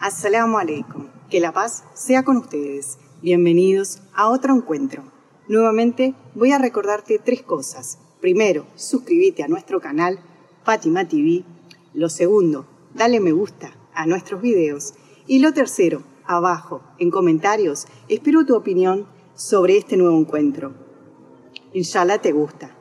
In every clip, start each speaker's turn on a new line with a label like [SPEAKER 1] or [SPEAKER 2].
[SPEAKER 1] Assalamu alaikum. Que la paz sea con ustedes. Bienvenidos a otro encuentro. Nuevamente voy a recordarte tres cosas. Primero, suscríbete a nuestro canal Fátima TV. Lo segundo, dale me gusta a nuestros videos. Y lo tercero, abajo, en comentarios, espero tu opinión sobre este nuevo encuentro. Inshallah te gusta.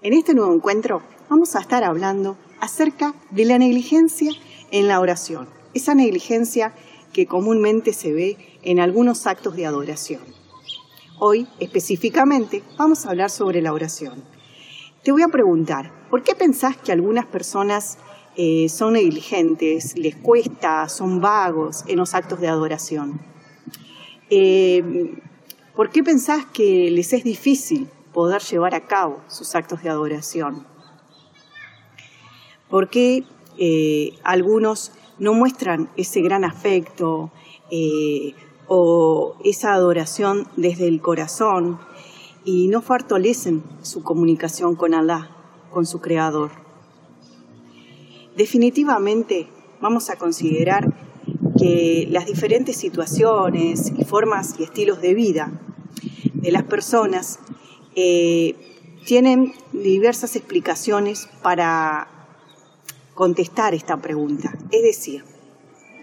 [SPEAKER 1] En este nuevo encuentro vamos a estar hablando acerca de la negligencia en la oración, esa negligencia que comúnmente se ve en algunos actos de adoración. Hoy, específicamente, vamos a hablar sobre la oración. Te voy a preguntar, ¿por qué pensás que algunas personas eh, son negligentes, les cuesta, son vagos en los actos de adoración? Eh, ¿Por qué pensás que les es difícil poder llevar a cabo sus actos de adoración. ¿Por qué eh, algunos no muestran ese gran afecto eh, o esa adoración desde el corazón y no fortalecen su comunicación con Alá, con su Creador? Definitivamente vamos a considerar que las diferentes situaciones y formas y estilos de vida de las personas eh, tienen diversas explicaciones para contestar esta pregunta. Es decir,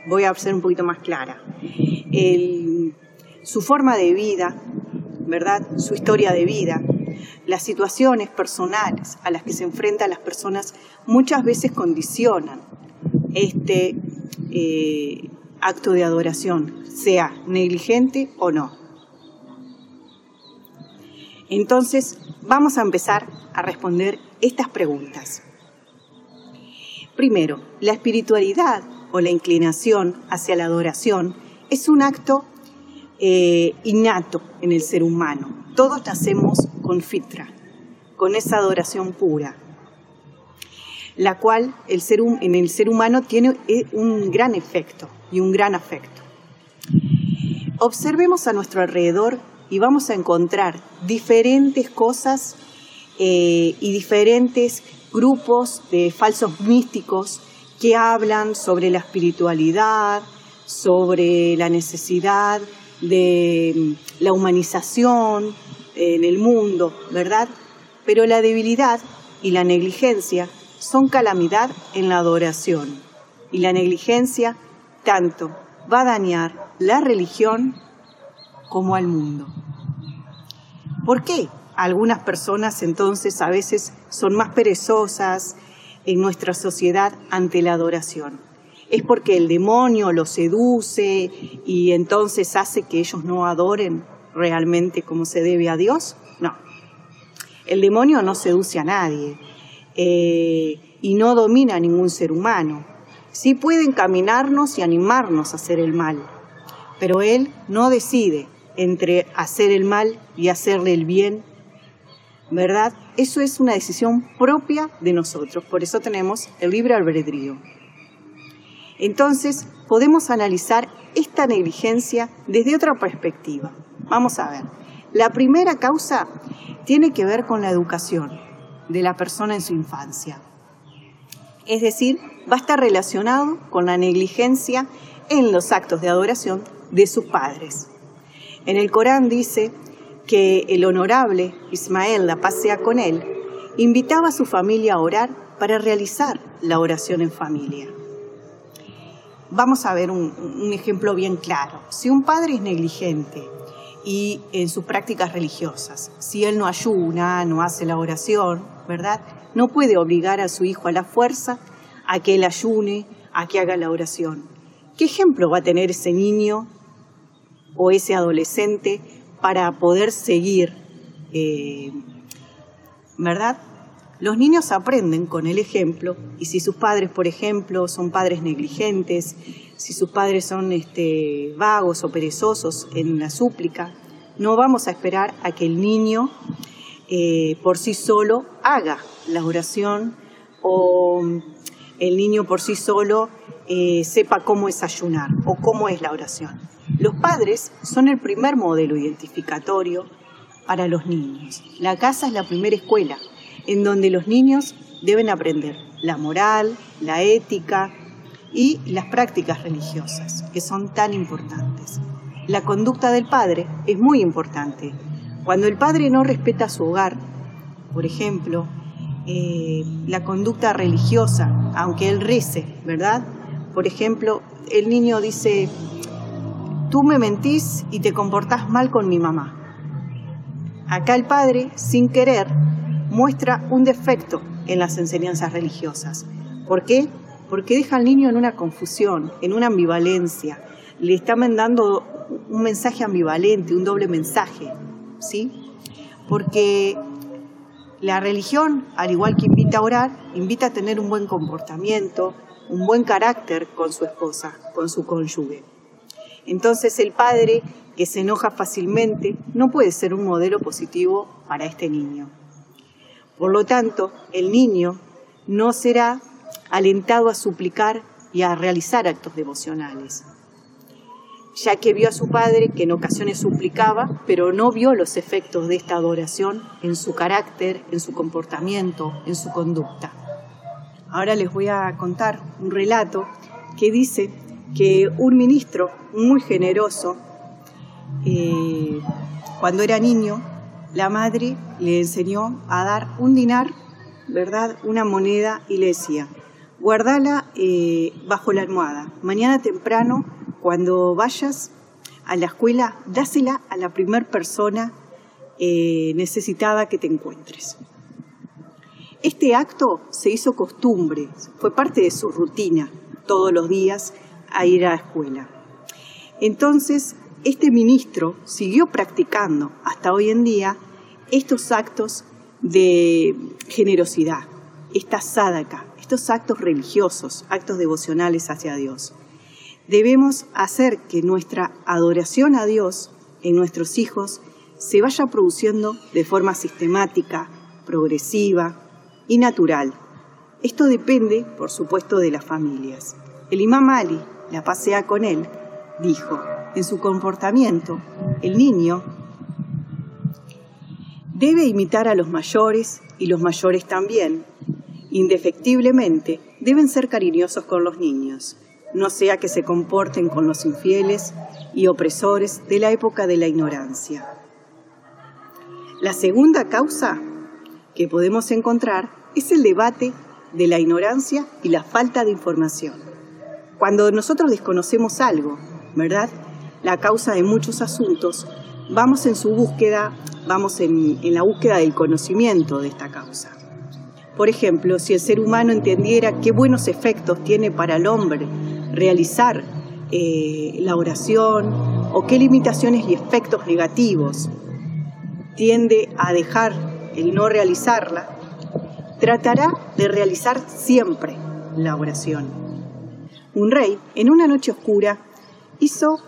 [SPEAKER 1] voy a ser un poquito más clara. su forma de vida, ¿verdad? Su historia de vida, las situaciones personales a las que se enfrentan las personas muchas veces condicionan este eh, acto de adoración, sea negligente o no. Entonces, vamos a empezar a responder estas preguntas. Primero, la espiritualidad o la inclinación hacia la adoración es un acto eh, innato en el ser humano. Todos nacemos con fitra, con esa adoración pura, la cual el ser, en el ser humano tiene eh, un gran efecto y un gran afecto. Observemos a nuestro alrededor y vamos a encontrar diferentes cosas eh, y diferentes grupos de falsos místicos que hablan sobre la espiritualidad, sobre la necesidad de mm, la humanización en el mundo, ¿verdad? Pero la debilidad y la negligencia son calamidad en la adoración. Y la negligencia tanto va a dañar la religión como al mundo. ¿Por qué? Algunas personas entonces a veces son más perezosas en nuestra sociedad ante la adoración. ¿Es porque el demonio los seduce y entonces hace que ellos no adoren realmente como se debe a Dios? No. El demonio no seduce a nadie eh, y no domina a ningún ser humano. Sí puede encaminarnos y animarnos a hacer el mal, pero él no decide entre hacer el mal y hacerle el bien, ¿verdad? Eso es una decisión propia de nosotros, por eso tenemos el libre albedrío. Entonces, podemos analizar esta negligencia desde otra perspectiva. Vamos a ver. La primera causa tiene que ver con la educación de la persona en su infancia. Es decir, va a estar relacionado con la negligencia en los actos de adoración de sus padres. En el Corán dice que el honorable Ismael, la pasea con él, invitaba a su familia a orar para realizar la oración en familia. Vamos a ver un, un ejemplo bien claro. Si un padre es negligente y en sus prácticas religiosas, si él no ayuna, no hace la oración, ¿verdad? No puede obligar a su hijo a la fuerza a que él ayune, a que haga la oración. ¿Qué ejemplo va a tener ese niño o ese adolescente para poder seguir, eh, ¿verdad? Los niños aprenden con el ejemplo y si sus padres, por ejemplo, son padres negligentes, si sus padres son este, vagos o perezosos en la súplica, no vamos a esperar a que el niño eh, por sí solo haga la oración o el niño por sí solo eh, sepa cómo es ayunar o cómo es la oración. Los padres son el primer modelo identificatorio para los niños. La casa es la primera escuela en donde los niños deben aprender la moral, la ética y las prácticas religiosas, que son tan importantes. La conducta del padre es muy importante. Cuando el padre no respeta su hogar, por ejemplo, eh, la conducta religiosa, aunque él rece, ¿verdad? Por ejemplo, el niño dice, tú me mentís y te comportás mal con mi mamá. Acá el padre, sin querer, muestra un defecto en las enseñanzas religiosas. ¿Por qué? Porque deja al niño en una confusión, en una ambivalencia. Le está mandando un mensaje ambivalente, un doble mensaje, ¿sí? Porque la religión, al igual que invita a orar, invita a tener un buen comportamiento, un buen carácter con su esposa, con su cónyuge. Entonces el padre que se enoja fácilmente no puede ser un modelo positivo para este niño. Por lo tanto, el niño no será alentado a suplicar y a realizar actos devocionales, ya que vio a su padre que en ocasiones suplicaba, pero no vio los efectos de esta adoración en su carácter, en su comportamiento, en su conducta. Ahora les voy a contar un relato que dice que un ministro muy generoso, eh, cuando era niño, la madre le enseñó a dar un dinar, ¿verdad? Una moneda y le decía, guardala eh, bajo la almohada. Mañana temprano, cuando vayas a la escuela, dásela a la primera persona eh, necesitada que te encuentres. Este acto se hizo costumbre, fue parte de su rutina todos los días a ir a la escuela. Entonces, este ministro siguió practicando hasta hoy en día estos actos de generosidad, esta sádaca, estos actos religiosos, actos devocionales hacia Dios. Debemos hacer que nuestra adoración a Dios en nuestros hijos se vaya produciendo de forma sistemática, progresiva y natural. Esto depende, por supuesto, de las familias. El imam Ali, la pasea con él, dijo, en su comportamiento, el niño debe imitar a los mayores y los mayores también. Indefectiblemente, deben ser cariñosos con los niños, no sea que se comporten con los infieles y opresores de la época de la ignorancia. La segunda causa que podemos encontrar es el debate de la ignorancia y la falta de información. Cuando nosotros desconocemos algo, ¿verdad? La causa de muchos asuntos, vamos en su búsqueda, vamos en, la búsqueda del conocimiento de esta causa. Por ejemplo, si el ser humano entendiera qué buenos efectos tiene para el hombre realizar eh, la oración o qué limitaciones y efectos negativos tiende a dejar el no realizarla, tratará de realizar siempre la oración. Un rey, en una noche oscura, hizo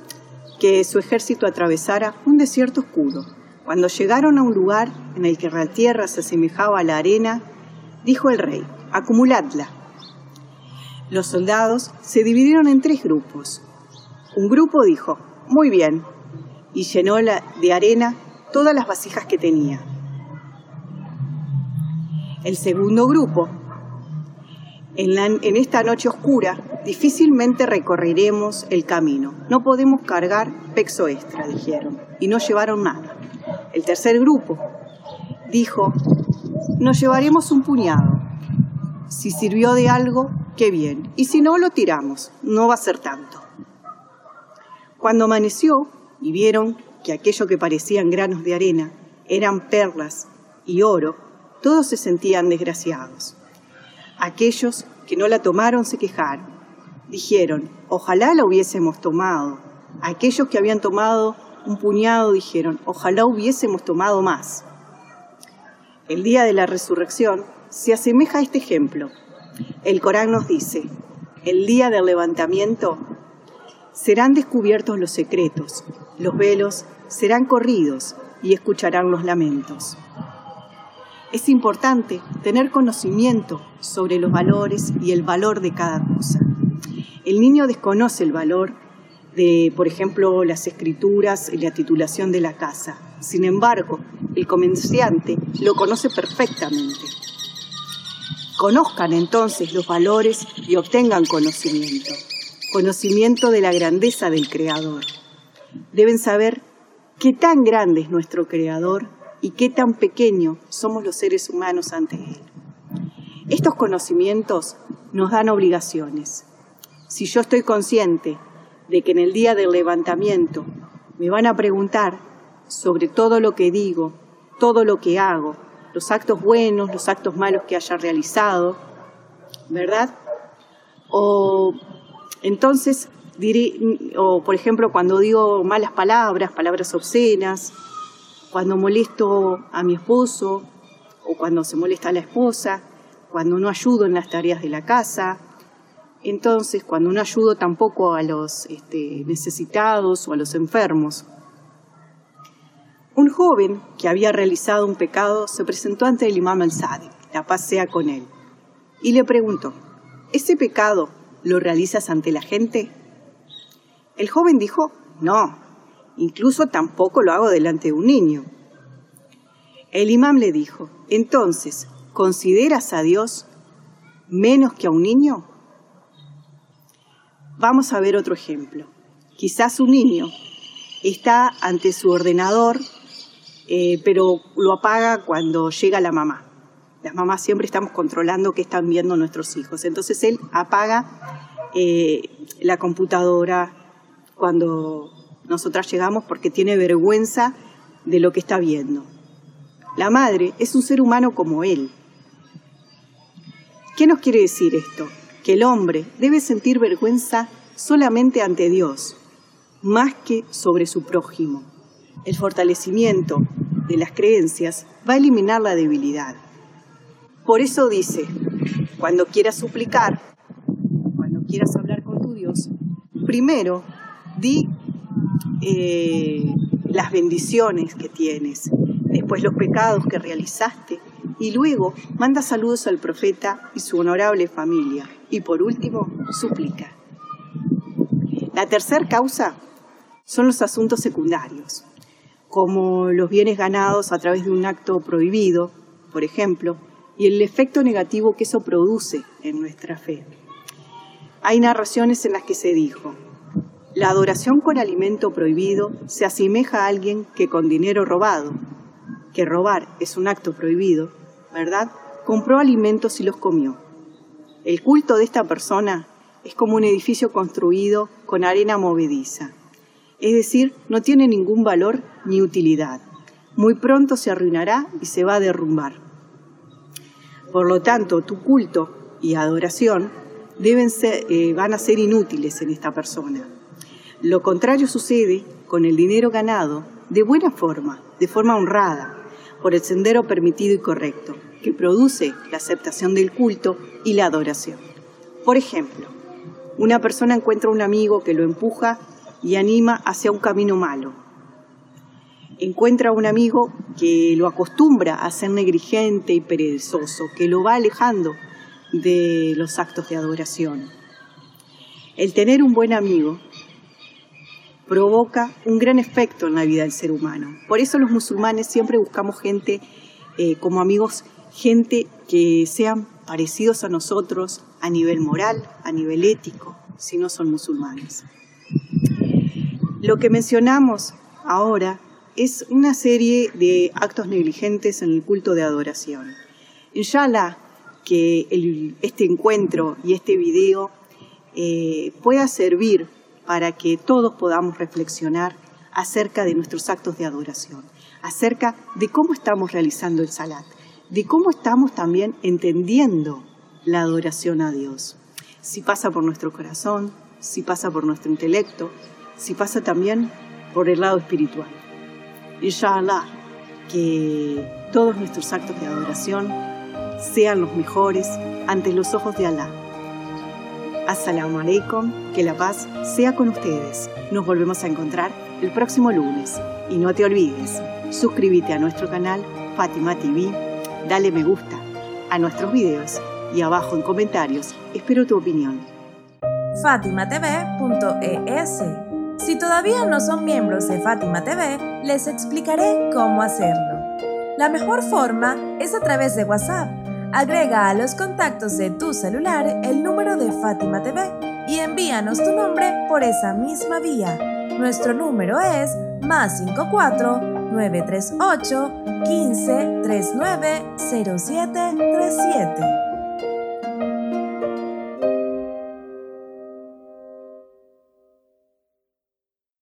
[SPEAKER 1] que su ejército atravesara un desierto oscuro. Cuando llegaron a un lugar en el que la tierra se asemejaba a la arena, dijo el rey, acumuladla. Los soldados se dividieron en tres grupos. Un grupo dijo, muy bien, y llenó de arena todas las vasijas que tenía. El segundo grupo, en, en esta noche oscura, difícilmente recorreremos el camino. No podemos cargar peso extra, dijeron, y no llevaron nada. El tercer grupo dijo, nos llevaremos un puñado. Si sirvió de algo, qué bien. Y si no, lo tiramos. No va a ser tanto. Cuando amaneció y vieron que aquello que parecían granos de arena eran perlas y oro, todos se sentían desgraciados. Aquellos que no la tomaron se quejaron dijeron, ojalá la hubiésemos tomado. Aquellos que habían tomado un puñado dijeron, ojalá hubiésemos tomado más. El día de la resurrección se asemeja a este ejemplo. El Corán nos dice, el día del levantamiento serán descubiertos los secretos, los velos serán corridos y escucharán los lamentos. Es importante tener conocimiento sobre los valores y el valor de cada cosa. El niño desconoce el valor de, por ejemplo, las escrituras y la titulación de la casa. Sin embargo, el comerciante lo conoce perfectamente. Conozcan entonces los valores y obtengan conocimiento, conocimiento de la grandeza del Creador. Deben saber qué tan grande es nuestro Creador y qué tan pequeño somos los seres humanos ante Él. Estos conocimientos nos dan obligaciones. Si yo estoy consciente de que en el día del levantamiento me van a preguntar sobre todo lo que digo, todo lo que hago, los actos buenos, los actos malos que haya realizado, ¿verdad? O entonces diré, o por ejemplo cuando digo malas palabras, palabras obscenas, cuando molesto a mi esposo o cuando se molesta a la esposa, cuando no ayudo en las tareas de la casa, entonces cuando no ayudo tampoco a los este, necesitados o a los enfermos. Un joven que había realizado un pecado se presentó ante el imam al-Sadi, la paz sea con él, y le preguntó, ¿ese pecado lo realizas ante la gente? El joven dijo, no, incluso tampoco lo hago delante de un niño. El imam le dijo, entonces, ¿consideras a Dios menos que a un niño? Vamos a ver otro ejemplo. Quizás un niño está ante su ordenador, eh, pero lo apaga cuando llega la mamá. Las mamás siempre estamos controlando qué están viendo nuestros hijos. Entonces él apaga eh, la computadora cuando nosotras llegamos porque tiene vergüenza de lo que está viendo. La madre es un ser humano como él. ¿Qué nos quiere decir esto? Que el hombre debe sentir vergüenza solamente ante Dios, más que sobre su prójimo. El fortalecimiento de las creencias va a eliminar la debilidad. Por eso dice, cuando quieras suplicar, cuando quieras hablar con tu Dios, primero di eh, las bendiciones que tienes, después los pecados que realizaste y luego manda saludos al profeta y su honorable familia y por último suplica. La tercera causa son los asuntos secundarios, como los bienes ganados a través de un acto prohibido, por ejemplo, y el efecto negativo que eso produce en nuestra fe. Hay narraciones en las que se dijo, la adoración con alimento prohibido se asemeja a alguien que con dinero robado, que robar es un acto prohibido, ¿verdad? Compró alimentos y los comió. El culto de esta persona es como un edificio construido con arena movediza, es decir, no tiene ningún valor ni utilidad. Muy pronto se arruinará y se va a derrumbar. Por lo tanto, tu culto y adoración deben ser, eh, van a ser inútiles en esta persona. Lo contrario sucede con el dinero ganado de buena forma, de forma honrada, por el sendero permitido y correcto, que produce la aceptación del culto y la adoración. Por ejemplo, una persona encuentra un amigo que lo empuja y anima hacia un camino malo. Encuentra un amigo que lo acostumbra a ser negligente y perezoso, que lo va alejando de los actos de adoración. El tener un buen amigo provoca un gran efecto en la vida del ser humano. Por eso los musulmanes siempre buscamos gente eh, como amigos, gente que sean parecidos a nosotros a nivel moral, a nivel ético, si no son musulmanes. Lo que mencionamos ahora es una serie de actos negligentes en el culto de adoración. Inshallah que este encuentro y este video eh, pueda servir para que todos podamos reflexionar acerca de nuestros actos de adoración, acerca de cómo estamos realizando el salat, de cómo estamos también entendiendo la adoración a Dios. Si pasa por nuestro corazón, si pasa por nuestro intelecto, si pasa también por el lado espiritual. Inshallah, que todos nuestros actos de adoración sean los mejores ante los ojos de Allah Assalamu alaikum, que la paz sea con ustedes. Nos volvemos a encontrar el próximo lunes. Y no te olvides, suscríbete a nuestro canal Fátima TV, dale me gusta a nuestros videos y abajo en comentarios espero tu opinión.
[SPEAKER 2] FátimaTV.es Si todavía no son miembros de Fátima TV, les explicaré cómo hacerlo. La mejor forma es a través de WhatsApp. Agrega a los contactos de tu celular el número de Fátima TV y envíanos tu nombre por esa misma vía. Nuestro número es más 54 938 15 39 07 37.